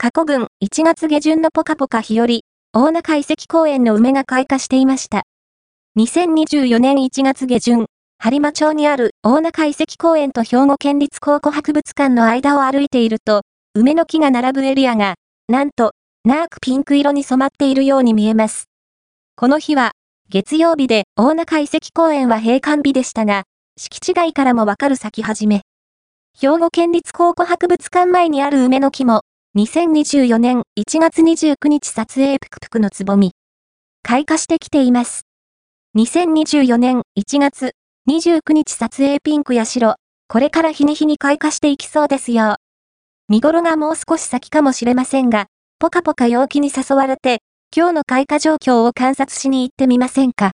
過去群1月下旬のポカポカ日和、大中遺跡公園の梅が開花していました。2024年1月下旬、播磨町にある大中遺跡公園と兵庫県立考古博物館の間を歩いていると、梅の木が並ぶエリアが、なんと、ナークピンク色に染まっているように見えます。この日は、月曜日で大中遺跡公園は閉館日でしたが、敷地外からもわかる咲き始め。兵庫県立考古博物館前にある梅の木も、2024年1月29日撮影ぷくぷくのつぼみ。開花してきています。2024年1月29日撮影ピンクや白、これから日に日に開花していきそうですよ。見頃がもう少し先かもしれませんが、ぽかぽか陽気に誘われて、今日の開花状況を観察しに行ってみませんか？